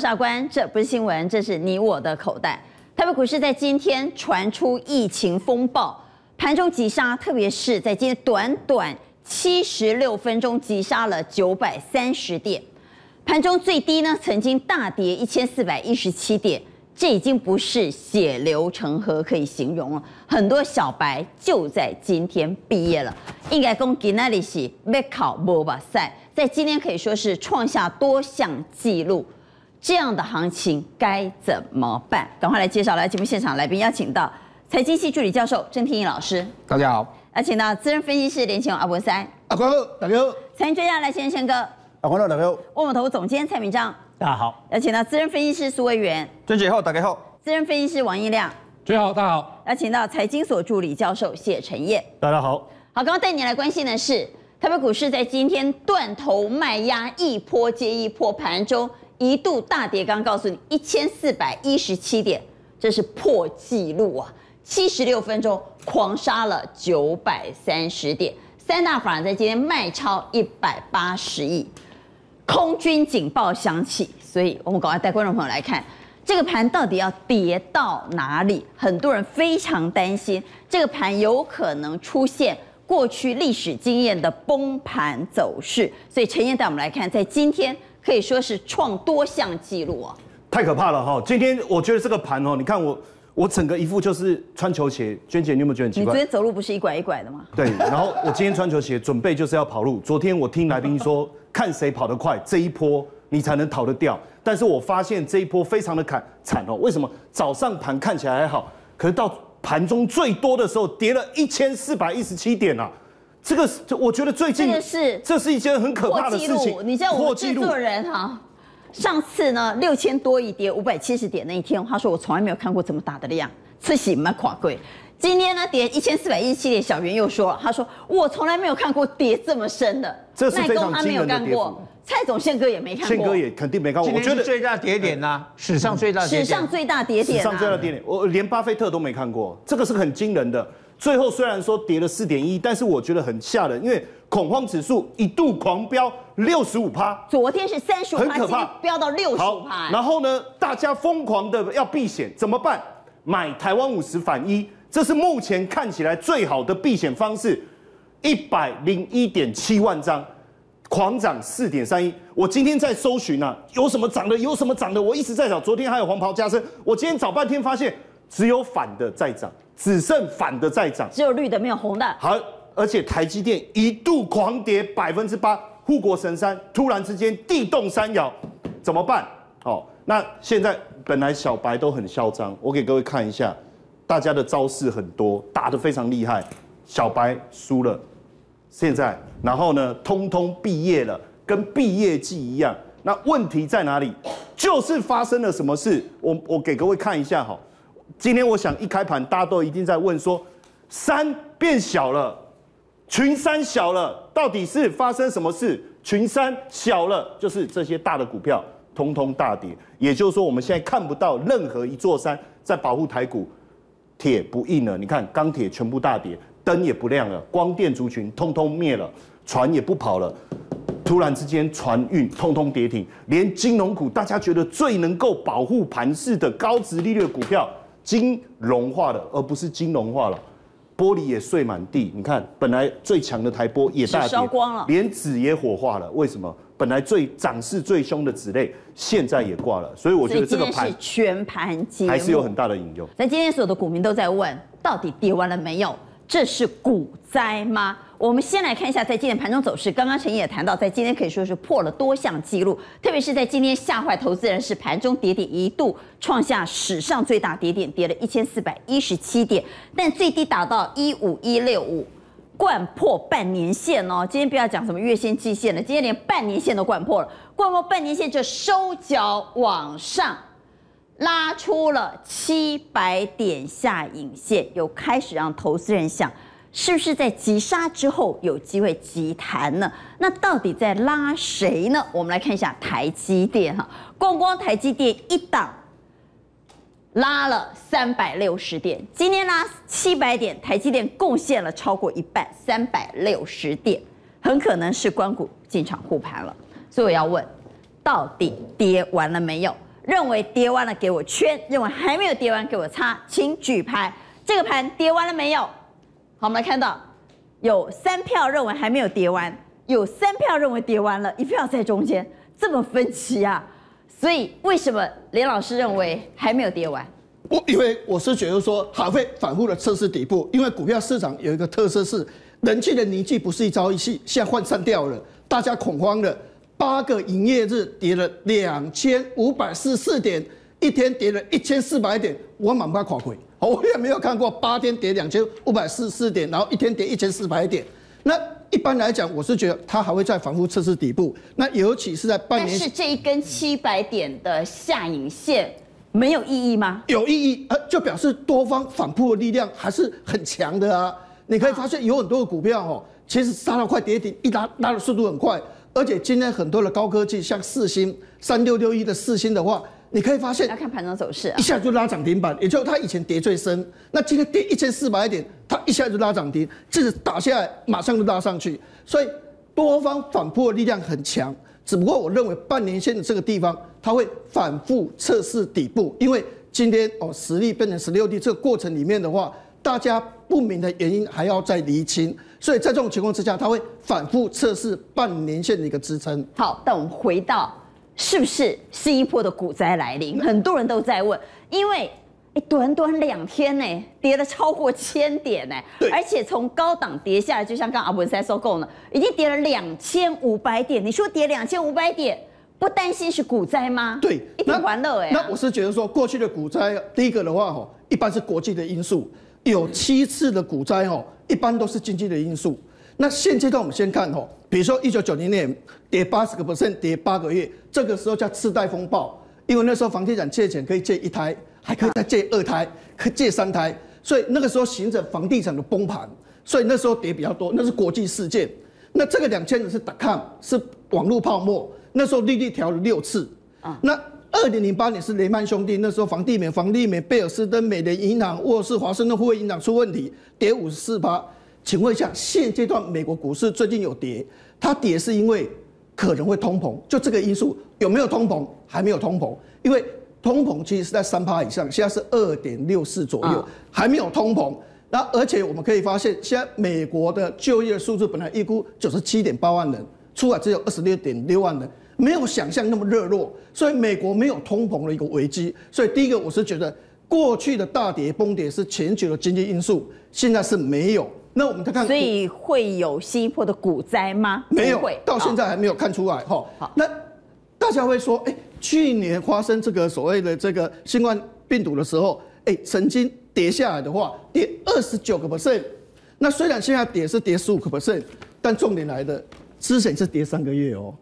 是阿关，这不是新闻，这是你我的口袋。台北股市在今天传出疫情风暴，盘中急杀，特别是在今天短短七十六分钟急杀了九百三十点，盘中最低呢曾经大跌一千四百一十七点。这已经不是血流成河可以形容了。很多小白就在今天毕业了，应该讲今天是要考无目屎，在今天可以说是创下多项纪录。这样的行情该怎么办？赶快来介绍来节目现场来宾，邀请到财经系助理教授郑天益老师，大家好；邀请到资深分析师连干阿文塞，阿关好，大家好；财经专家来先生哥，阿关好，大家好；万宝投总监蔡明章。大家好，邀请到资深分析师苏卫元，娟姐好，大家好；资深分析师王一亮，最好，大家好；邀请到财经所助理教授谢晨彦，大家好。好，刚刚带你来关心的是，台北股市在今天断头卖压一波接一波，盘中一度大跌，刚告诉你一千四百一十七点，这是破纪录啊！七十六分钟狂杀了九百三十点，三大法人在今天卖超一百八十亿。空军警报响起，所以我们赶快带观众朋友来看这个盘到底要跌到哪里？很多人非常担心这个盘有可能出现过去历史经验的崩盘走势。所以陈燕带我们来看，在今天可以说是创多项纪录啊！太可怕了哈！今天我觉得这个盘哦，你看我我整个一副就是穿球鞋。娟姐，你有没有觉得很奇怪？你昨天走路不是一拐一拐的吗？对，然后我今天穿球鞋，准备就是要跑路。昨天我听来宾说。看谁跑得快，这一波你才能逃得掉。但是我发现这一波非常的惨惨哦。为什么？早上盘看起来还好，可是到盘中最多的时候跌了一千四百一十七点啊！这个是，我觉得最近这个是这是一件很可怕的事情。你知道我们制作人哈，上次呢六千多一跌五百七十点那一天，他说我从来没有看过这么大的量，吃喜蛮垮贵。今天呢，跌一千四百一十七点，小袁又说了，他说我从来没有看过跌这么深的，这是非常惊人的跌幅。蔡总宪哥也没看过，宪哥也肯定没看过。我觉得最大跌点呐，史上最大，史上最大跌点，史上最大跌点，我连巴菲特都没看过，这个是很惊人的。最后虽然说跌了四点一，但是我觉得很吓人，因为恐慌指数一度狂飙六十五趴，昨天是三十五趴，很可怕，飙到六十五趴。然后呢，大家疯狂的要避险，怎么办？买台湾五十反一。这是目前看起来最好的避险方式，一百零一点七万张，狂涨四点三一。我今天在搜寻啊，有什么涨的，有什么涨的，我一直在找。昨天还有黄袍加身，我今天找半天发现只有反的在涨，只剩反的在涨，只有绿的没有红的。好，而且台积电一度狂跌百分之八，护国神山突然之间地动山摇，怎么办？哦，那现在本来小白都很嚣张，我给各位看一下。大家的招式很多，打得非常厉害，小白输了，现在然后呢，通通毕业了，跟毕业季一样。那问题在哪里？就是发生了什么事？我我给各位看一下哈。今天我想一开盘，大家都一定在问说，山变小了，群山小了，到底是发生什么事？群山小了，就是这些大的股票通通大跌，也就是说，我们现在看不到任何一座山在保护台股。铁不硬了，你看钢铁全部大跌，灯也不亮了，光电族群通通灭了，船也不跑了，突然之间船运通通跌停，连金融股大家觉得最能够保护盘势的高值利率股票，金融化了，而不是金融化了，玻璃也碎满地，你看本来最强的台玻也大跌，烧光了，连纸也火化了，为什么？本来最涨势最凶的纸类，现在也挂了，所以我觉得这个盘是全盘皆还是有很大的隐忧。那今天所有的股民都在问，到底跌完了没有？这是股灾吗？我们先来看一下在今天盘中走势。刚刚晨彦也谈到，在今天可以说是破了多项记录，特别是在今天吓坏投资人，是盘中跌点一度创下史上最大跌点，跌了一千四百一十七点，但最低达到一五一六五。掼破半年线哦，今天不要讲什么月线、季线了，今天连半年线都掼破了。掼破半年线就收脚往上拉出了七百点下影线，有开始让投资人想，是不是在急杀之后有机会急弹呢？那到底在拉谁呢？我们来看一下台积电哈，光光台积电一档。拉了三百六十点，今天拉七百点，台积电贡献了超过一半，三百六十点，很可能是官股进场护盘了。所以我要问，到底跌完了没有？认为跌完了给我圈，认为还没有跌完给我叉，请举牌。这个盘跌完了没有？好，我们来看到有三票认为还没有跌完，有三票认为跌完了，一票在中间，这么分歧啊！所以为什么连老师认为还没有跌完？我因为我是觉得说还会反复的测试底部，因为股票市场有一个特色是人气的凝聚不是一朝一夕，现在涣散掉了，大家恐慌了，八个营业日跌了两千五百四十四点，一天跌了一千四百点，我满不垮回。我也没有看过八天跌两千五百四十四点，然后一天跌一千四百点。那一般来讲，我是觉得它还会再反复测试底部。那尤其是在半年，但是这一根七百点的下影线没有意义吗？有意义，呃，就表示多方反扑的力量还是很强的啊。你可以发现有很多的股票哦，其实杀到快跌停，一拉拉的速度很快。而且今天很多的高科技，像四星三六六一的四星的话。你可以发现，要看盘中走势，一下就拉涨停板，也就是它以前跌最深，那今天跌一千四百点，它一下就拉涨停，这是打下来马上就拉上去，所以多方反扑的力量很强。只不过我认为半年线的这个地方，它会反复测试底部，因为今天哦十力变成十六 D 这个过程里面的话，大家不明的原因还要再厘清，所以在这种情况之下，它会反复测试半年线的一个支撑。好，但我们回到。是不是新一波的股灾来临？很多人都在问，因为短短两天呢，跌了超过千点呢，而且从高档跌下来，就像刚阿文在收购呢，已经跌了两千五百点。你说跌两千五百点，不担心是股灾吗？对，一点玩乐哎。那我是觉得说，过去的股灾，第一个的话吼，一般是国际的因素，有七次的股灾哦，一般都是经济的因素。那现阶段我们先看哦，比如说一九九零年跌八十个 percent，跌八个月，这个时候叫次贷风暴，因为那时候房地产借钱可以借一胎，还可以再借二胎，可借三胎，所以那个时候形成房地产的崩盘，所以那时候跌比较多，那是国际事件。那这个两千年是 dot-com，是网络泡沫，那时候利率调了六次。啊，那二零零八年是雷曼兄弟，那时候房地美、房地美、贝尔斯登、美联银行、沃氏、华盛顿互惠银行出问题，跌五十四趴。请问一下，现阶段美国股市最近有跌，它跌是因为可能会通膨，就这个因素有没有通膨？还没有通膨，因为通膨其实是在三趴以上，现在是二点六四左右，还没有通膨。那而且我们可以发现，现在美国的就业数字本来预估九十七点八万人，出来只有二十六点六万人，没有想象那么热络，所以美国没有通膨的一个危机。所以第一个我是觉得，过去的大跌崩跌是全球的经济因素，现在是没有。那我们再看，所以会有新一波的股灾吗？没有，到现在还没有看出来哈。好，那大家会说，哎，去年发生这个所谓的这个新冠病毒的时候，哎，曾经跌下来的话，跌二十九个 percent。那虽然现在跌是跌十五个 percent，但重点来的，之前是跌三个月哦，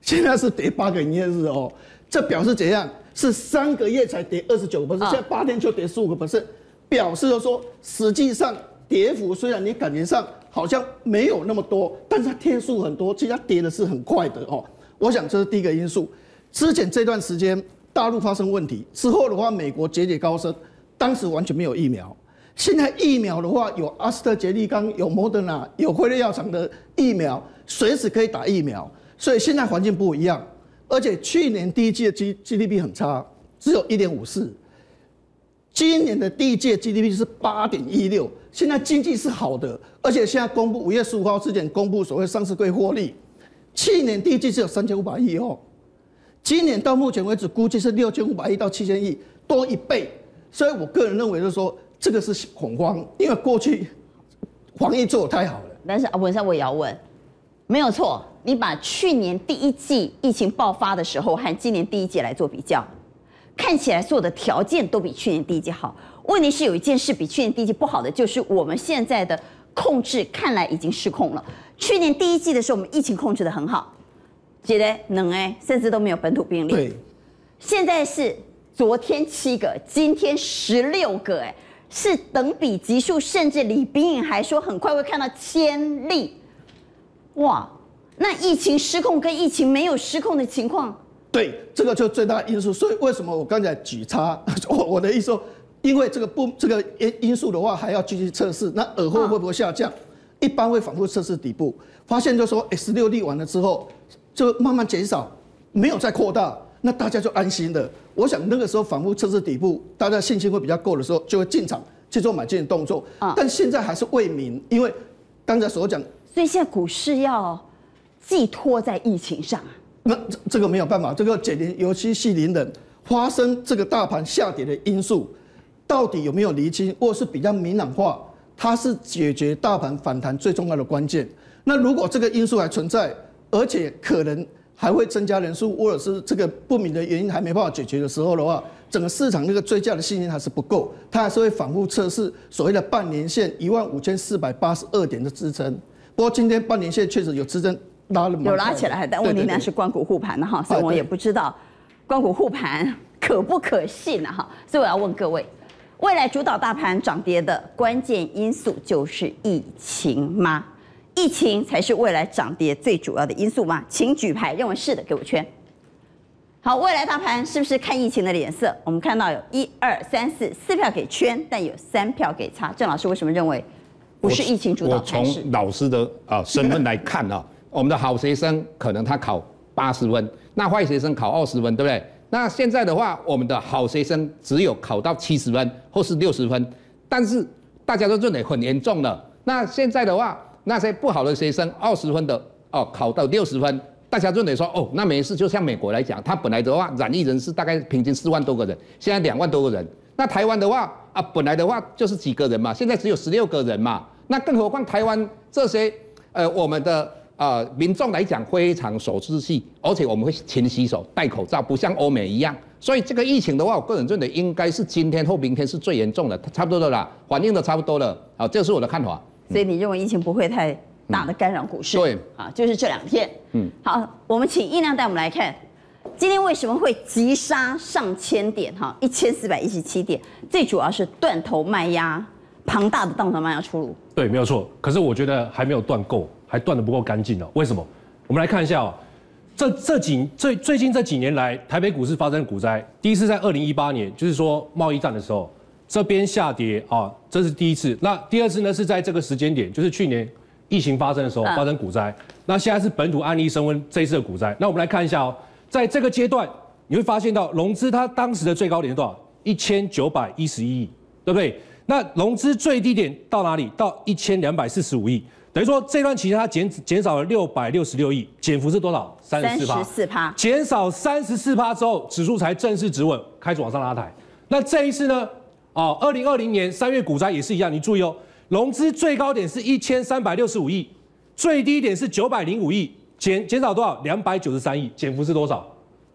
现在是跌八个营业日哦，这表示怎样？是三个月才跌二十九个 percent，现在八天就跌十五个 percent，表示就说实际上。跌幅虽然你感觉上好像没有那么多，但是它天数很多，其实它跌的是很快的哦。我想这是第一个因素。之前这段时间大陆发生问题之后的话，美国节节高升，当时完全没有疫苗。现在疫苗的话，有阿斯特捷利康、有莫德纳、有辉瑞药厂的疫苗，随时可以打疫苗。所以现在环境不一样，而且去年第一季的 G GDP 很差，只有一点五四。今年的第一季 GDP 是八点一六，现在经济是好的，而且现在公布五月十五号之前公布所谓上市柜获利，去年第一季只有三千五百亿哦，今年到目前为止估计是六千五百亿到七千亿，多一倍，所以我个人认为就是说这个是恐慌，因为过去防疫做得太好了。但是啊，文山我也要问，没有错，你把去年第一季疫情爆发的时候和今年第一季来做比较。看起来所有的条件都比去年第一季好，问题是有一件事比去年第一季不好的，就是我们现在的控制看来已经失控了。去年第一季的时候，我们疫情控制的很好，觉得能哎，甚至都没有本土病例。对，现在是昨天七个，今天十六个，哎，是等比级数，甚至李冰颖还说很快会看到千例。哇，那疫情失控跟疫情没有失控的情况。对，这个就最大因素。所以为什么我刚才举叉？我我的意思说，因为这个不这个因因素的话，还要继续测试。那耳后会不会下降？一般会反复测试底部，发现就说，哎，十六例完了之后，就慢慢减少，没有再扩大。那大家就安心的。我想那个时候反复测试底部，大家信心会比较够的时候，就会进场去做买进的动作。啊，但现在还是未明，因为刚才所讲，所以现在股市要寄托在疫情上啊。那这个没有办法，这个解铃尤其系铃人，发生这个大盘下跌的因素，到底有没有厘清，或是比较明朗化？它是解决大盘反弹最重要的关键。那如果这个因素还存在，而且可能还会增加人数，或者是这个不明的原因还没办法解决的时候的话，整个市场那个追价的信心还是不够，它还是会反复测试所谓的半年线一万五千四百八十二点的支撑。不过今天半年线确实有支撑拉了，有拉起来，但问题呢是关谷护盘的哈，所以我也不知道关谷护盘可不可信呢哈，所以我要问各位。未来主导大盘涨跌的关键因素就是疫情吗？疫情才是未来涨跌最主要的因素吗？请举牌，认为是的给我圈。好，未来大盘是不是看疫情的脸色？我们看到有一二三四四票给圈，但有三票给叉。郑老师为什么认为不是疫情主导？我从老师的啊身份来看啊，我们的好学生可能他考八十分，那坏学生考二十分，对不对？那现在的话，我们的好学生只有考到七十分或是六十分，但是大家都认为很严重了。那现在的话，那些不好的学生二十分的哦，考到六十分，大家认为说哦，那没事。就像美国来讲，他本来的话染疫人士大概平均四万多个人，现在两万多个人。那台湾的话啊，本来的话就是几个人嘛，现在只有十六个人嘛。那更何况台湾这些呃我们的。呃，民众来讲非常守秩序，而且我们会勤洗手、戴口罩，不像欧美一样。所以这个疫情的话，我个人认为应该是今天或明天是最严重的，差不多的啦，反应的差不多了。好，这是我的看法。所以你认为疫情不会太大的干扰股市？嗯、对，啊，就是这两天。嗯，好，我们请音量带我们来看，今天为什么会急杀上千点？哈，一千四百一十七点，最主要是断头卖压，庞大的断头卖压出炉。对，没有错。可是我觉得还没有断够。还断得不够干净哦？为什么？我们来看一下哦，这这几最最近这几年来，台北股市发生股灾，第一次在二零一八年，就是说贸易战的时候，这边下跌啊，这是第一次。那第二次呢，是在这个时间点，就是去年疫情发生的时候发生股灾。那现在是本土案例升温，这一次的股灾。那我们来看一下哦，在这个阶段，你会发现到融资它当时的最高点是多少？一千九百一十一亿，对不对？那融资最低点到哪里？到一千两百四十五亿。等于说这段期间它减减少了六百六十六亿，减幅是多少？三十四趴。减少三十四趴之后，指数才正式止稳，开始往上拉抬。那这一次呢？哦，二零二零年三月股灾也是一样，你注意哦，融资最高点是一千三百六十五亿，最低点是九百零五亿，减减少多少？两百九十三亿，减幅是多少？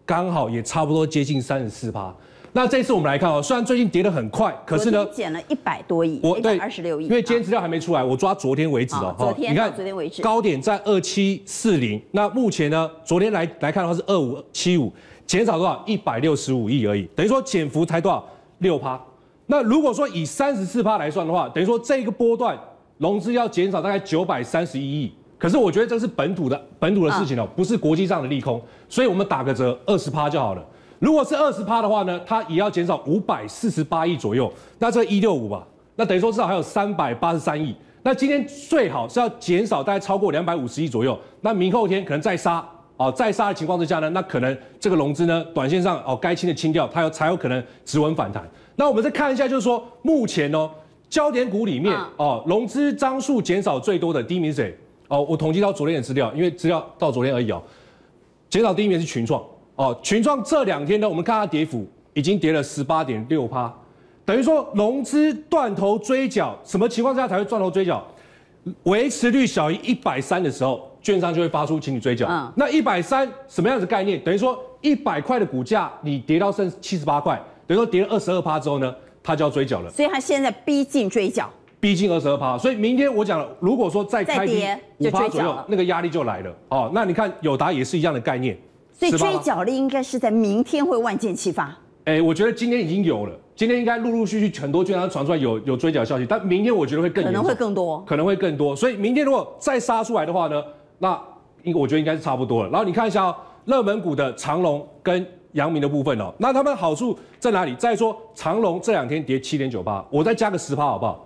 刚好也差不多接近三十四趴。那这次我们来看哦，虽然最近跌得很快，可是呢，减了一百多亿，我对二十六亿。因为今天资料还没出来，我抓昨天为止哦。昨天，你看昨天为止，高点在二七四零，那目前呢，昨天来来看的话是二五七五，减少多少？一百六十五亿而已，等于说减幅才多少？六趴。那如果说以三十四趴来算的话，等于说这个波段融资要减少大概九百三十一亿。可是我觉得这是本土的本土的事情哦，不是国际上的利空，所以我们打个折，二十趴就好了。如果是二十趴的话呢，它也要减少五百四十八亿左右，那这一六五吧，那等于说至少还有三百八十三亿。那今天最好是要减少大概超过两百五十亿左右，那明后天可能再杀哦，再杀的情况之下呢，那可能这个融资呢，短线上哦该清的清掉，它有才有可能止稳反弹。那我们再看一下，就是说目前哦，焦点股里面哦，融资张数减少最多的第一名是谁？哦，我统计到昨天的资料，因为资料到昨天而已哦，减少第一名是群创。哦，群创这两天呢，我们看它跌幅已经跌了十八点六趴，等于说融资断头追缴，什么情况下才会断头追缴？维持率小于一百三的时候，券商就会发出请你追缴。嗯，那一百三什么样子概念？等于说一百块的股价你跌到剩七十八块，等于说跌了二十二趴之后呢，它就要追缴了。所以它现在逼近追缴，逼近二十二趴。所以明天我讲了，如果说再开低五趴左右，那个压力就来了。哦，那你看友达也是一样的概念。所以追缴力应该是在明天会万箭齐发。哎，我觉得今天已经有了，今天应该陆陆续续很多券商传出来有有追缴消息，但明天我觉得会更可能会更多，可能会更多。所以明天如果再杀出来的话呢，那应我觉得应该是差不多了。然后你看一下哦，热门股的长龙跟阳明的部分哦，那他们好处在哪里？再说长隆这两天跌七点九八，我再加个十趴好不好？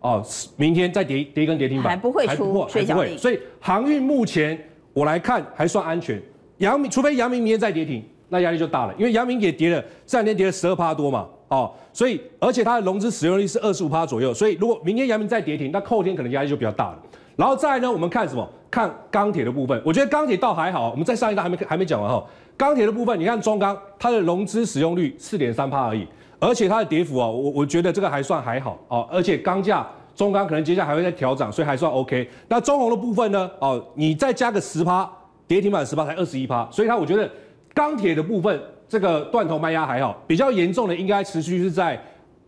哦，明天再跌跌一根跌停板，还不会出追缴力。所以航运目前我来看还算安全。阳明，除非阳明明天再跌停，那压力就大了，因为阳明也跌了，这两天跌了十二趴多嘛，哦，所以而且它的融资使用率是二十五趴左右，所以如果明天阳明再跌停，那后天可能压力就比较大了。然后再来呢，我们看什么？看钢铁的部分，我觉得钢铁倒还好，我们在上一段还没还没讲完哈。钢铁的部分，你看中钢，它的融资使用率四点三趴而已，而且它的跌幅啊，我我觉得这个还算还好哦，而且钢价中钢可能接下来还会再调涨，所以还算 OK。那中红的部分呢？哦，你再加个十趴，跌停板十趴才二十一趴，所以它我觉得钢铁的部分这个断头卖压还好，比较严重的应该持续是在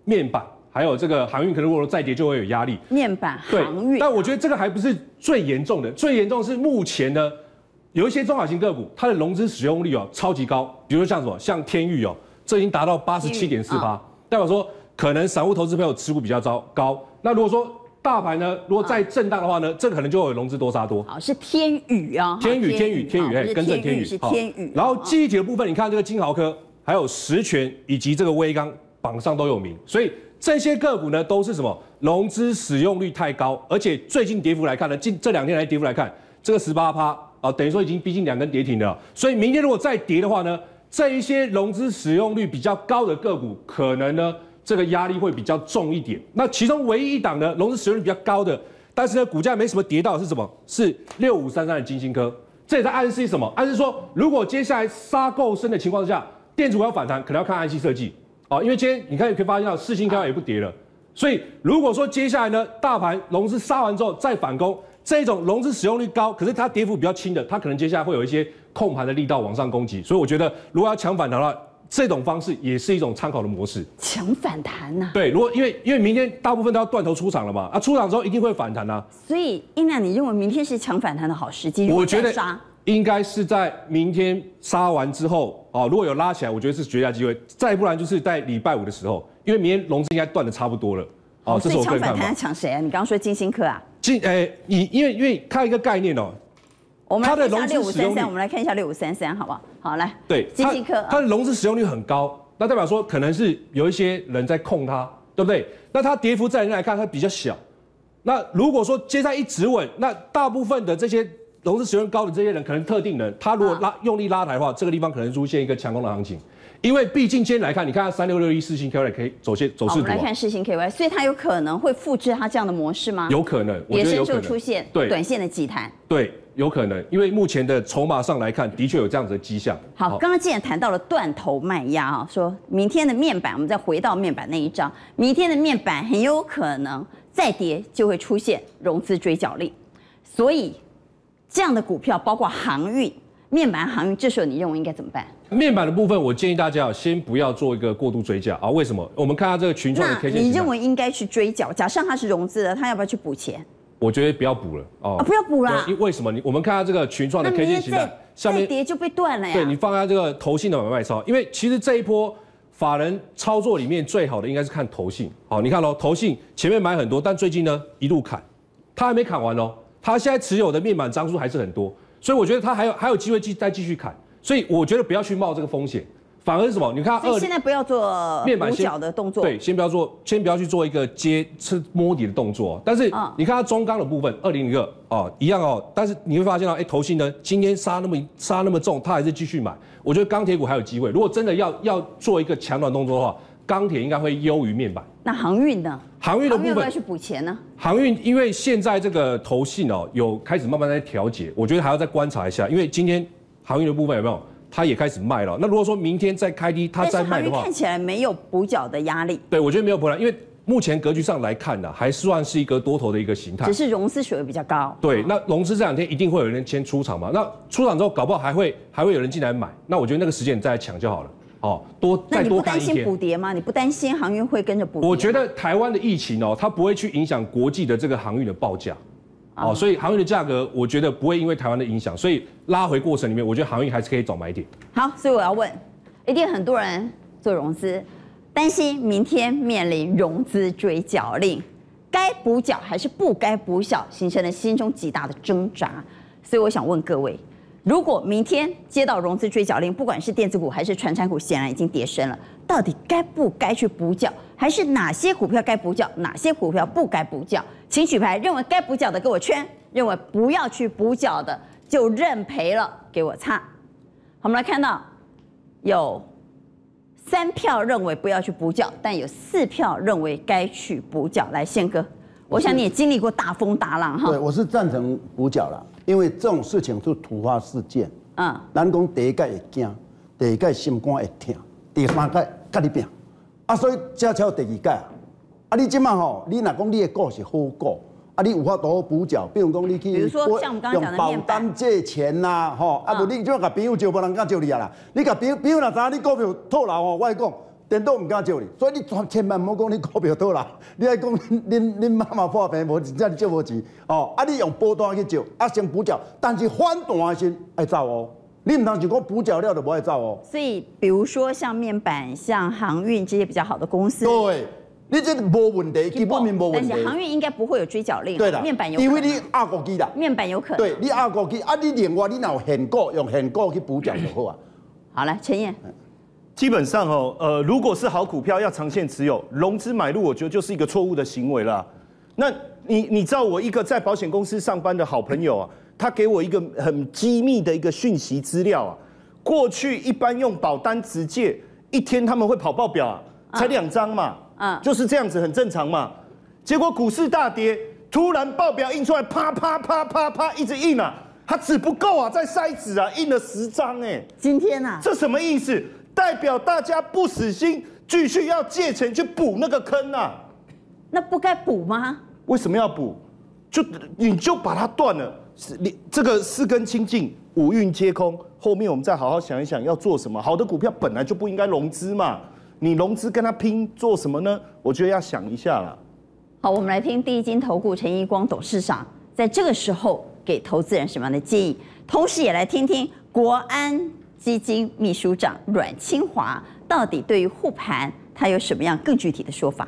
面板。还有这个航运可能如果再跌就会有压力。面板航运，但我觉得这个还不是最严重的，最严重是目前呢，有一些中小型个股，它的融资使用率哦超级高，比如说像什么，像天域哦，这已经达到八十七点四趴，代表说可能散户投资朋友持股比较糟高。那如果说大盘呢，如果再震荡的话呢，这可能就会有融资多杀多。好，是天宇啊，天宇天宇天宇哎，跟正天宇是天宇。然后记忆体的部分，你看这个金豪科，还有实权以及这个威刚榜上都有名，所以。这些个股呢，都是什么？融资使用率太高，而且最近跌幅来看呢，近这两天来跌幅来看，这个十八趴啊，等于说已经逼近两根跌停了。所以明天如果再跌的话呢，这一些融资使用率比较高的个股，可能呢这个压力会比较重一点。那其中唯一一档呢，融资使用率比较高的，但是呢股价没什么跌到是什么？是六五三三的金星科。这也在暗示什么？暗示说，如果接下来杀够深的情况之下，电子股要反弹，可能要看 IC 设计。哦，因为今天你看可以发现到四星刚刚也不跌了，所以如果说接下来呢，大盘融资杀完之后再反攻，这种融资使用率高，可是它跌幅比较轻的，它可能接下来会有一些控盘的力道往上攻击，所以我觉得如果要抢反弹的话，这种方式也是一种参考的模式。抢反弹呐？对，如果因为因为明天大部分都要断头出场了嘛，啊，出场之后一定会反弹啊。所以英亮，你认为明天是抢反弹的好时机？我觉得应该是在明天杀完之后哦，如果有拉起来，我觉得是绝佳机会。再不然就是在礼拜五的时候，因为明天融资应该断的差不多了哦。这是我个人看法。抢反弹抢谁啊？你刚刚说金星科啊？晶诶，你因为因为看一个概念哦，我们来看一下六五三三，我们来看一下六五三三，好不好？好，来。对，晶心科，它的融资使用率很高，那代表说可能是有一些人在控它，对不对？那它跌幅在人来看它比较小。那如果说接下来一直稳，那大部分的这些。融资使用高的这些人，可能特定人，他如果拉用力拉抬的话，这个地方可能出现一个强攻的行情。因为毕竟今天来看，你看三六六一四星 KY 可以走线走势图。我们来看四星 KY，所以它有可能会复制它这样的模式吗？有可能，也是就出现对短线的急弹。对，有可能，因为目前的筹码上来看，的确有这样子的迹象。好，刚刚既然谈到了断头卖压啊，说明天的面板，我们再回到面板那一张，明天的面板很有可能再跌就会出现融资追缴令，所以。这样的股票包括航运、面板航运，这时候你认为应该怎么办？面板的部分，我建议大家先不要做一个过度追缴啊。为什么？我们看下这个群创的 K 线，你认为应该去追缴？假设它是融资的，它要不要去补钱？我觉得不要补了哦，啊、不要补了。因为什么？你我们看下这个群创的 K 线形态，下面跌就被断了呀。对，你放下这个投信的买卖超，因为其实这一波法人操作里面最好的应该是看投信。好，你看喽，投信前面买很多，但最近呢一路砍，他还没砍完哦，他现在持有的面板张数还是很多。所以我觉得他还有还有机会继再继续砍，所以我觉得不要去冒这个风险，反而是什么？你看，所以现在不要做面板小的动作，对，先不要做，先不要去做一个接吃摸底的动作。但是你看它中钢的部分，二零零二哦一样哦，但是你会发现到，哎，投信呢今天杀那么杀那么重，它还是继续买。我觉得钢铁股还有机会，如果真的要要做一个强短动作的话。钢铁应该会优于面板，那航运呢？航运的部分要去补钱呢？航运因为现在这个投信哦，有开始慢慢在调节，我觉得还要再观察一下。因为今天航运的部分有没有？它也开始卖了。那如果说明天再开低，它再卖的话，看起来没有补缴的压力。对，我觉得没有补了，因为目前格局上来看呢，还算是一个多头的一个形态。只是融资水位比较高。对，那融资这两天一定会有人先出场嘛？那出场之后，搞不好还会还会有人进来买。那我觉得那个时间你再来抢就好了。哦，多再多看一天。那你不担心补跌吗？你不担心航运会跟着补跌？我觉得台湾的疫情哦，它不会去影响国际的这个航运的报价，哦，所以航运的价格，我觉得不会因为台湾的影响，所以拉回过程里面，我觉得航运还是可以找买点。好，所以我要问，一定很多人做融资，担心明天面临融资追缴令，该补缴还是不该补缴，形成了心中极大的挣扎。所以我想问各位。如果明天接到融资追缴令，不管是电子股还是传产股，显然已经跌深了。到底该不该去补缴，还是哪些股票该补缴，哪些股票不该补缴？请举牌，认为该补缴的给我圈，认为不要去补缴的就认赔了，给我擦。我们来看到有三票认为不要去补缴，但有四票认为该去补缴。来，宪哥，我想你也经历过大风大浪哈。对，我是赞成补缴了，因为这种事情是突发事件。嗯。咱讲第一届会惊，第二届心肝会痛，第三届甲你拼。啊，所以才超第二届啊！啊，你即马吼，你若讲你的股是好股，啊，你有法度补缴，比如讲你去，说用保单借钱呐、啊，吼、嗯，啊，无你就甲朋友借，无人敢借你啊啦！你甲朋友朋友若知影你股票套牢吼，我来讲，电都唔敢借你，所以你千千万唔好讲你股票倒啦，你爱讲恁恁妈妈破病无钱，真借无钱哦，啊，你用保单去借，啊，先补缴，但是反弹先爱走哦。你唔通就讲补缴料就不爱走哦。所以，比如说像面板、像航运这些比较好的公司，对，你这无问题，基本面无问题。但是航运应该不会有追缴令。对的，面板有，因为你压过机啦。面板有可能。对，你压过机，啊，你另外你若有现股，用现股去补缴就好啊。好了，陈彦，基本上哦，呃，如果是好股票要长线持有，融资买入，我觉得就是一个错误的行为了。那你你知道我一个在保险公司上班的好朋友啊。他给我一个很机密的一个讯息资料啊，过去一般用保单直借，一天他们会跑报表啊，才两张嘛，嗯，就是这样子很正常嘛。结果股市大跌，突然报表印出来，啪啪啪啪啪一直印啊，他纸不够啊，在塞纸啊，印了十张哎。今天啊，这什么意思？代表大家不死心，继续要借钱去补那个坑啊？那不该补吗？为什么要补？就你就把它断了。是你这个四根清净，五蕴皆空。后面我们再好好想一想要做什么。好的股票本来就不应该融资嘛，你融资跟他拼做什么呢？我觉得要想一下啦。好，我们来听第一金投顾陈一光董事长在这个时候给投资人什么样的建议，同时也来听听国安基金秘书长阮清华到底对于护盘他有什么样更具体的说法。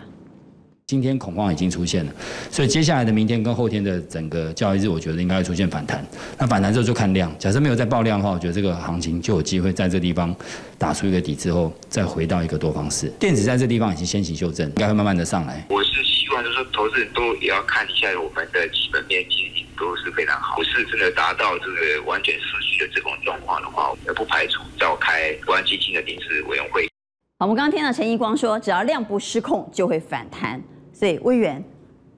今天恐慌已经出现了，所以接下来的明天跟后天的整个交易日，我觉得应该会出现反弹。那反弹之后就看量，假设没有再爆量的话，我觉得这个行情就有机会在这个地方打出一个底之后，再回到一个多方式。电子在这地方已经先行修正，应该会慢慢的上来。我是希望就是说，投资人都也要看一下我们的基本面，其实都是非常好。不是真的达到这个完全失去的这种状况的话，也不排除召开国安基金的临时委员会。好，我们刚刚听到陈一光说，只要量不失控，就会反弹。所以，威元，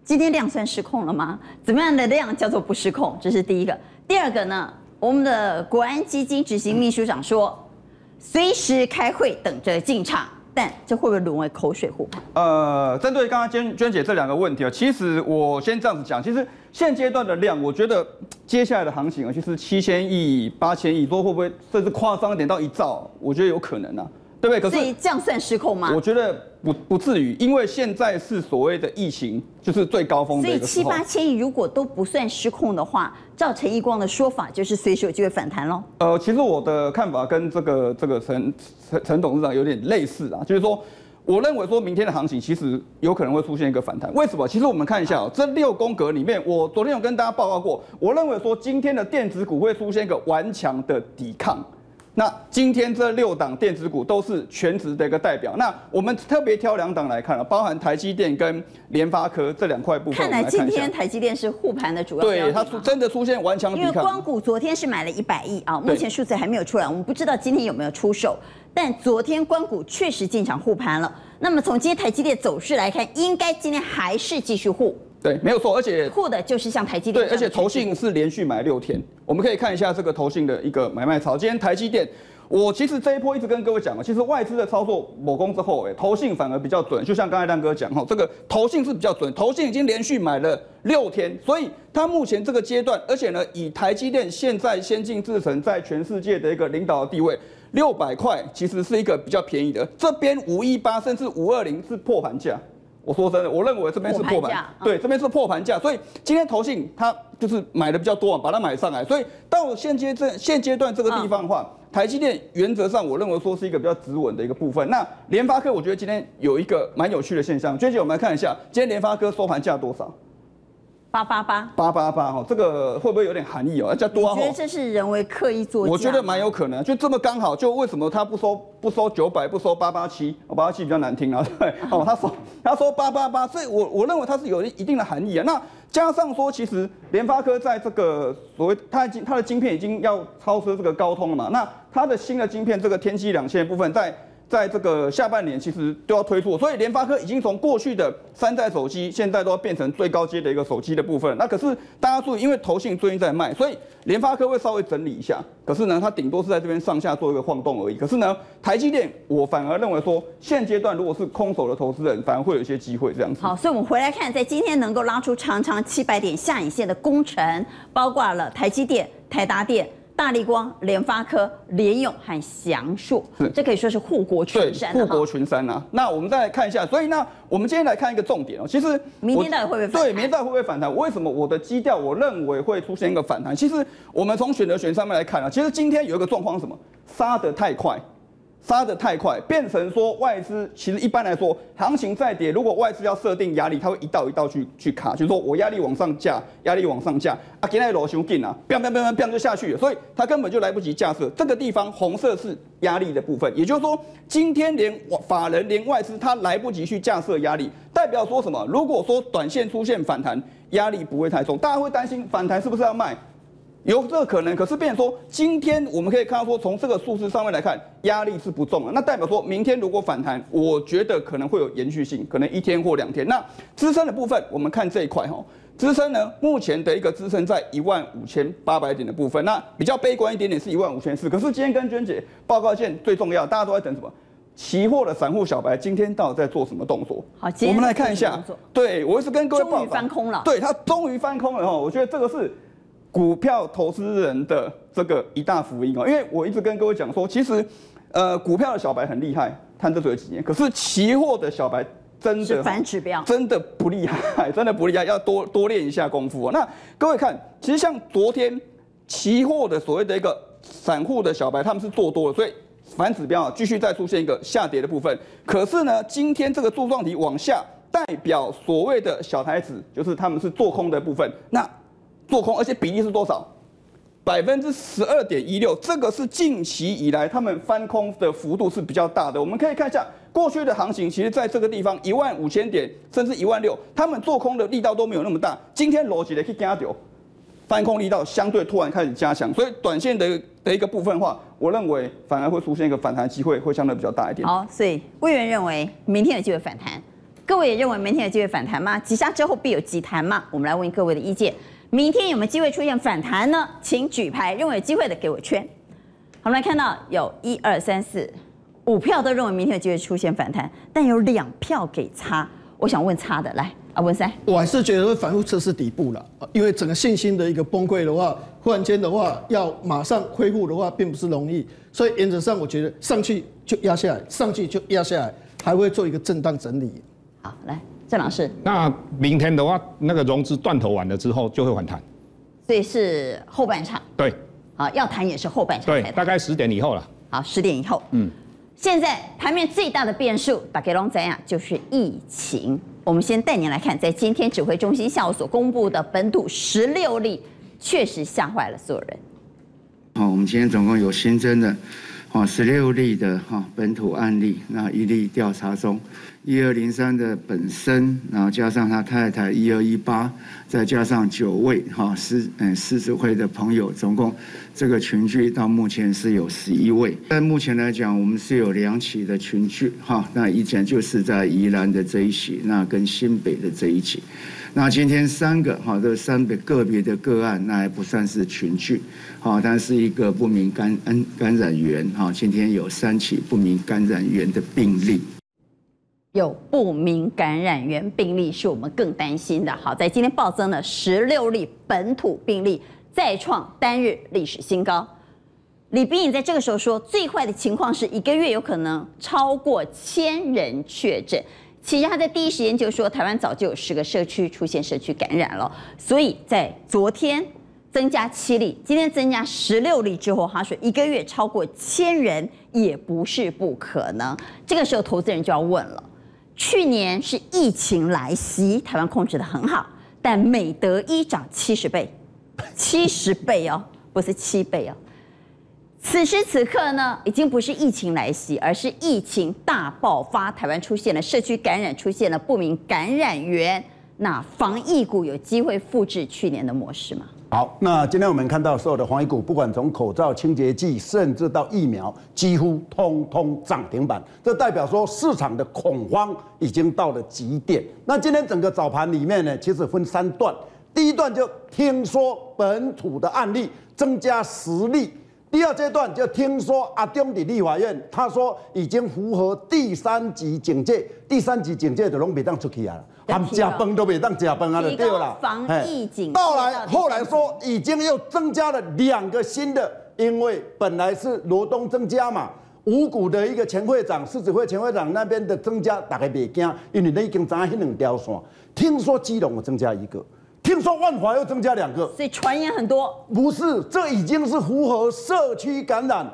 今天量算失控了吗？怎么样的量叫做不失控？这是第一个。第二个呢？我们的国安基金执行秘书长说，随时开会等着进场，但这会不会沦为口水护盘？呃，针对刚刚娟娟姐这两个问题啊，其实我先这样子讲，其实现阶段的量，我觉得接下来的行情啊，就是七千亿、八千亿，多会不会甚至夸张一点到一兆？我觉得有可能啊。对不对？可是这样算失控吗？我觉得不不至于，因为现在是所谓的疫情就是最高峰的。所以七八千亿如果都不算失控的话，照陈义光的说法，就是随时有机会反弹喽。呃，其实我的看法跟这个这个陈陈陈董事长有点类似啊，就是说，我认为说明天的行情其实有可能会出现一个反弹。为什么？其实我们看一下哦，这六宫格里面，我昨天有跟大家报告过，我认为说今天的电子股会出现一个顽强的抵抗。那今天这六档电子股都是全值的一个代表。那我们特别挑两档来看了，包含台积电跟联发科这两块部分。看来今天台积电是护盘的主要。对，它出真的出现顽强抵抗。因为光谷昨天是买了一百亿啊，目前数字还没有出来，我们不知道今天有没有出手。但昨天光谷确实进场护盘了。那么从今天台积电走势来看，应该今天还是继续护。对，没有错，而且护的就是像台积电。对，而且投信是连续买六天，我们可以看一下这个投信的一个买卖潮。今天台积电，我其实这一波一直跟各位讲了，其实外资的操作某功之后，哎，投信反而比较准。就像刚才亮哥讲哈，这个投信是比较准，投信已经连续买了六天，所以它目前这个阶段，而且呢，以台积电现在先进制程在全世界的一个领导的地位，六百块其实是一个比较便宜的。这边五一八甚至五二零是破盘价。我说真的，我认为这边是破盘，对，这边是破盘价，所以今天投信它就是买的比较多，把它买上来，所以到现阶段现阶段这个地方的话，台积电原则上我认为说是一个比较止稳的一个部分。那联发科我觉得今天有一个蛮有趣的现象，娟姐我们来看一下，今天联发科收盘价多少？八八八八八八哈，这个会不会有点含义哦？要加多？我觉得这是人为刻意做。我觉得蛮有可能，就这么刚好，就为什么他不收不收九百，不收八八七？八八七比较难听啊，对哦，他收他收八八八，所以我我认为它是有一定的含义啊。那加上说，其实联发科在这个所谓它已经它的晶片已经要超车这个高通了嘛？那它的新的晶片这个天玑两千的部分在。在这个下半年，其实都要推出，所以联发科已经从过去的山寨手机，现在都要变成最高阶的一个手机的部分。那可是大家注意，因为投信最近在卖，所以联发科会稍微整理一下。可是呢，它顶多是在这边上下做一个晃动而已。可是呢，台积电我反而认为说，现阶段如果是空手的投资人，反而会有一些机会这样子。好，所以我们回来看，在今天能够拉出长长七百点下影线的功臣，包括了台积电、台达电。大力光、联发科、联咏和翔硕，这可以说是护国群山。护国群山啊！那我们再来看一下，所以呢，我们今天来看一个重点哦。其实明天到底会不会反弹？对，明天到底会不会反弹？为什么我的基调我认为会出现一个反弹？其实我们从选择权上面来看啊，其实今天有一个状况是什么？杀得太快。杀得太快，变成说外资其实一般来说，行情再跌，如果外资要设定压力，它会一道一道去去卡，就是说我压力往上架，压力往上架啊，给那螺旋紧啊，砰砰砰砰砰就下去了，所以它根本就来不及架设。这个地方红色是压力的部分，也就是说，今天连法人连外资它来不及去架设压力，代表说什么？如果说短线出现反弹，压力不会太重，大家会担心反弹是不是要卖？有这个可能，可是变成说，今天我们可以看到说，从这个数字上面来看，压力是不重的。那代表说明天如果反弹，我觉得可能会有延续性，可能一天或两天。那支撑的部分，我们看这一块哈，支撑呢，目前的一个支撑在一万五千八百点的部分。那比较悲观一点点是一万五千四。可是今天跟娟姐报告一件最重要，大家都在等什么？期货的散户小白今天到底在做什么动作？好，我们来看一下。对，我是跟各位报告，终于翻空了。对，他终于翻空了哈，我觉得这个是。股票投资人的这个一大福音哦，因为我一直跟各位讲说，其实，呃，股票的小白很厉害，贪这嘴几年，可是期货的小白真的反指标，真的不厉害，真的不厉害，要多多练一下功夫哦。那各位看，其实像昨天期货的所谓的一个散户的小白，他们是做多了，所以反指标啊继续再出现一个下跌的部分。可是呢，今天这个柱状体往下，代表所谓的小台子，就是他们是做空的部分。那做空，而且比例是多少？百分之十二点一六，这个是近期以来他们翻空的幅度是比较大的。我们可以看一下过去的行情，其实在这个地方一万五千点甚至一万六，他们做空的力道都没有那么大。今天逻辑的可以加掉，翻空力道相对突然开始加强，所以短线的的一个部分的话，我认为反而会出现一个反弹机会，会相对比较大一点。好，所以魏源认为明天有机会反弹，各位也认为明天有机会反弹吗？急杀之后必有急弹吗？我们来问各位的意见。明天有没有机会出现反弹呢？请举牌，认为有机会的给我圈。好，我们来看到有一二三四五票都认为明天有机会出现反弹，但有两票给差。我想问差的，来啊，文三，我还是觉得会反复测试底部了，因为整个信心的一个崩溃的话，忽然间的话要马上恢复的话，并不是容易。所以原则上，我觉得上去就压下来，上去就压下来，还会做一个震荡整理。好，来。郑老师，那明天的话，那个融资断头完了之后就会反弹，所以是后半场。对，好，要谈也是后半场。对，大概十点以后了。好，十点以后。嗯，现在盘面最大的变数，打给龙仔啊，就是疫情。我们先带您来看，在今天指挥中心下午所公布的本土十六例，确实吓坏了所有人。好，我们今天总共有新增的，哦，十六例的哈本土案例，那一例调查中。一二零三的本身，然后加上他太太一二一八，再加上九位哈狮嗯狮子会的朋友，总共这个群聚到目前是有十一位。但目前来讲，我们是有两起的群聚哈，那以前就是在宜兰的这一起，那跟新北的这一起。那今天三个哈，这三个个别的个案，那还不算是群聚，好，但是一个不明感染感染源哈，今天有三起不明感染源的病例。有不明感染源病例是我们更担心的。好，在今天暴增了十六例本土病例，再创单日历史新高。李斌颖在这个时候说，最坏的情况是一个月有可能超过千人确诊。其实他在第一时间就说，台湾早就有十个社区出现社区感染了。所以在昨天增加七例，今天增加十六例之后，他说一个月超过千人也不是不可能。这个时候，投资人就要问了。去年是疫情来袭，台湾控制的很好，但美德一涨七十倍，七十倍哦，不是七倍哦。此时此刻呢，已经不是疫情来袭，而是疫情大爆发，台湾出现了社区感染，出现了不明感染源。那防疫股有机会复制去年的模式吗？好，那今天我们看到所有的防疫股，不管从口罩、清洁剂，甚至到疫苗，几乎通通涨停板。这代表说市场的恐慌已经到了极点。那今天整个早盘里面呢，其实分三段。第一段就听说本土的案例增加十例，第二阶段就听说阿中的立法院，他说已经符合第三级警戒，第三级警戒就拢别当出去啊。他们 加崩都没当加崩啊，就对了。防疫警到来后来说已经又增加了两个新的，因为本来是罗东增加嘛，五股的一个前会长、狮子会前会长那边的增加，大概袂惊，因为你已经涨那两条线。听说基隆我增加一个，听说万华又增加两个，所以传言很多。不是，这已经是符合社区感染。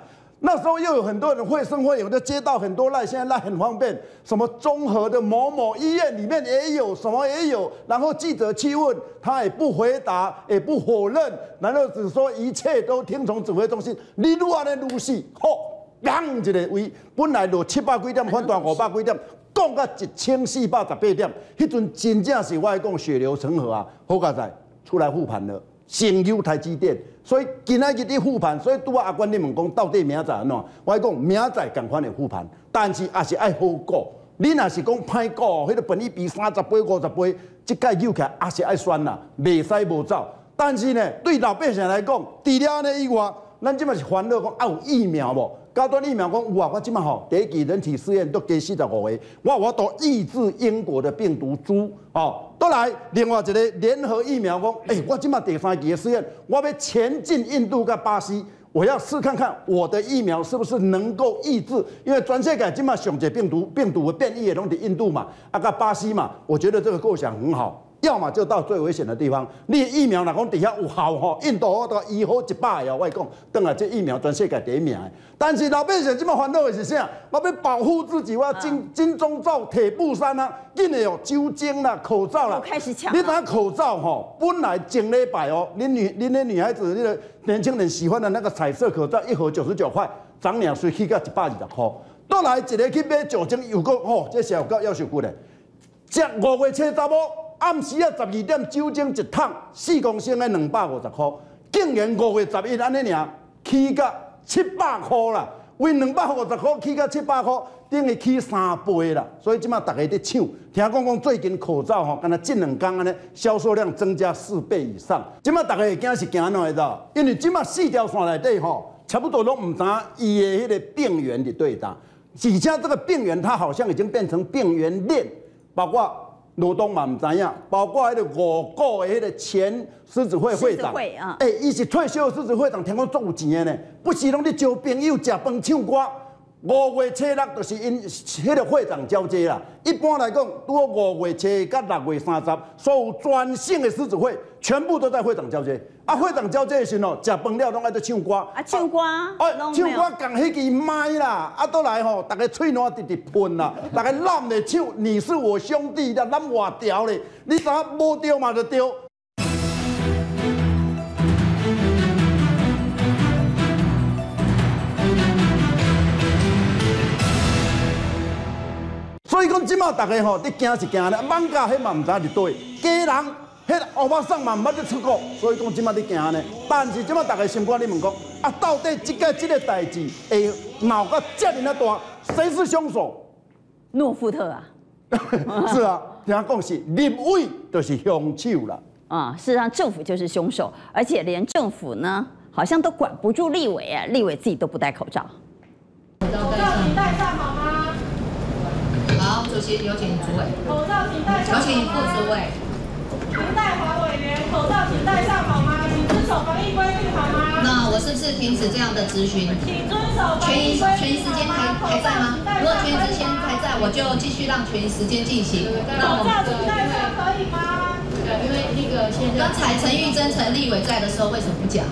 那时候又有很多人会生会有的接到很多赖，现在赖很方便，什么综合的某某医院里面也有，什么也有，然后记者去问他也不回答，也不否认，然后只说一切都听从指挥中心。你如何的如是？吼，两一个位本来就七百几点，反弹五百几点，降到一千四百十八点，迄阵真正是我讲血流成河啊！好佳哉出来护盘了，先有台积电。所以今仔日的复盘，所以拄啊阿关你问讲到底明仔安怎？我讲明仔赶快的复盘，但是也是爱好股。你若是讲歹股，迄个本益比三十八、五十八，即个又起来也是爱选啦，未使无走。但是呢，对老百姓来讲，除了安尼以外，咱即嘛是烦恼讲啊有疫苗无？高端疫苗讲有啊，我即嘛吼第一期人体试验都加四十五个，我我都抑制英国的病毒株哦。都来另外一个联合疫苗讲，哎、欸，我即嘛第三期的试验，我要前进印度跟巴西，我要试看看我的疫苗是不是能够抑制，因为全世界即嘛上个病毒病毒的变异也拢在印度嘛，啊个巴西嘛，我觉得这个构想很好。要么就到最危险的地方，你疫苗哪讲底下有效吼，印度我都医好一百个，我讲，等下这疫苗全世界第一名。但是老百姓这么烦恼的是啥？我要保护自己，我要金金钟罩铁布衫啊，印的有酒精啦、口罩啦。开始抢。你拿口罩吼，本来前礼拜哦，你女你那女孩子那个年轻人喜欢的那个彩色口罩，一盒九十九块，涨两岁去到一百二十块。倒来一个去买酒精，又讲吼，这小哥要求贵嘞，这五月七十某。暗时啊，十二点酒精一桶四公升的两百五十块，竟然五月十一安尼尔起到七百块啦，为两百五十块起到七百块，等于起三倍啦。所以即马大家在抢，听讲讲最近口罩吼，敢若近两天安尼销售量增加四倍以上。即马大家会惊是惊安怎会知道？因为即马四条线内底吼，差不多拢唔知伊的迄个病原的对打，而且这个病原它好像已经变成病原链，包括。罗东嘛毋知影，包括迄个五股的迄个前狮子会会长，哎，伊是退休的狮子会长，听讲足有钱的呢，不是拢咧招朋友食饭唱歌。五月七六就是因迄个会长交接啦。一般来讲，拄好五月七甲六月三十，所有全省的狮子会全部都在会长交接。啊，会长交接的时候，食饭了拢爱在唱歌。啊，唱歌。哎，唱歌共迄支麦啦，啊，倒来吼，大家喙暖直直喷啦，大家揽咧唱，你是我兄弟的，揽外调咧，你知影无对嘛就对。所以讲，即马大家吼，你惊是惊咧，放假迄嘛毋知是对，家人迄欧巴桑嘛毋捌得出国，所以讲即马你惊咧。但是即马大家心肝，你问讲，啊，到底即个即个代志会闹个遮尔那大，谁是凶手？诺富特啊，是啊，听讲是立委就是凶手啦。啊，事实上政府就是凶手，而且连政府呢，好像都管不住立委啊，立委自己都不戴口罩。口罩请戴上好吗？好，主席有请主委。口罩请戴上。有请副主委。林岱华委员，口罩请戴上好吗？请遵守防疫规矩好吗？那我是不是停止这样的咨询？请遵守防疫规矩。权益时间还还在吗？如果权益时间还在，我就继续让权益时间进行。口罩请戴上可以吗？对，因为那个现在刚才陈玉珍陈立伟在的时候，为什么不讲？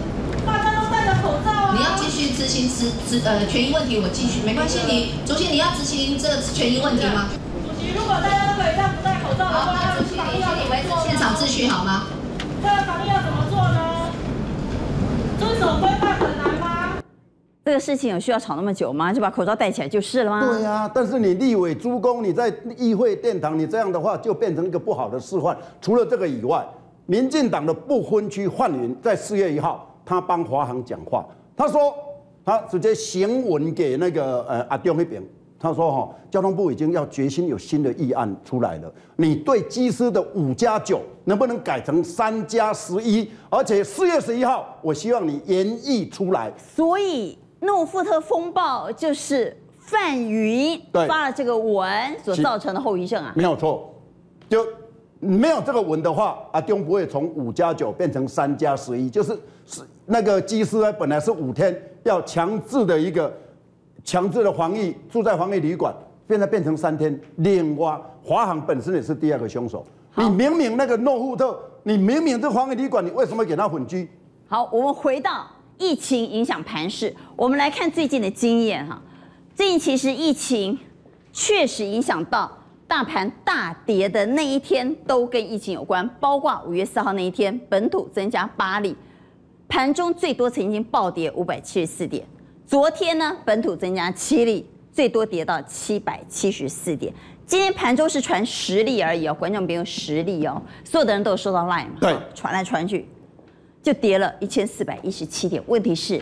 大家都戴着口罩啊。你要继续执行执执呃权益问题，我继续没关系。你主席你要执行这个权益问题吗？主席，如果大家都可以这样不戴现场秩序好吗？这个防疫要怎么做呢？遵守规范很难吗？这个事情有需要吵那么久吗？就把口罩戴起来就是了吗？对呀、啊，但是你立委诸公，你在议会殿堂，你这样的话就变成一个不好的示范。除了这个以外。民进党的不分区范云在四月一号，他帮华航讲话，他说他直接行文给那个呃阿中那边，他说哈，交通部已经要决心有新的议案出来了，你对机师的五加九能不能改成三加十一？而且四月十一号，我希望你研议出来。所以诺富特风暴就是范云发了这个文所造成的后遗症啊，没有错，就。没有这个文的话，阿丁不会从五加九变成三加十一，就是是那个机师呢，本来是五天要强制的一个强制的防疫，住在防疫旅馆，现在变成三天。另外，华航本身也是第二个凶手。你明明那个诺富特，你明明这防疫旅馆，你为什么给他混居？好，我们回到疫情影响盘势，我们来看最近的经验哈。最近其实疫情确实影响到。大盘大跌的那一天都跟疫情有关，包括五月四号那一天，本土增加八例，盘中最多曾经暴跌五百七十四点。昨天呢，本土增加七例，最多跌到七百七十四点。今天盘中是传十例而已哦，观众朋友十例哦，所有的人都有收到 line 嘛？对，传来传去，就跌了一千四百一十七点。问题是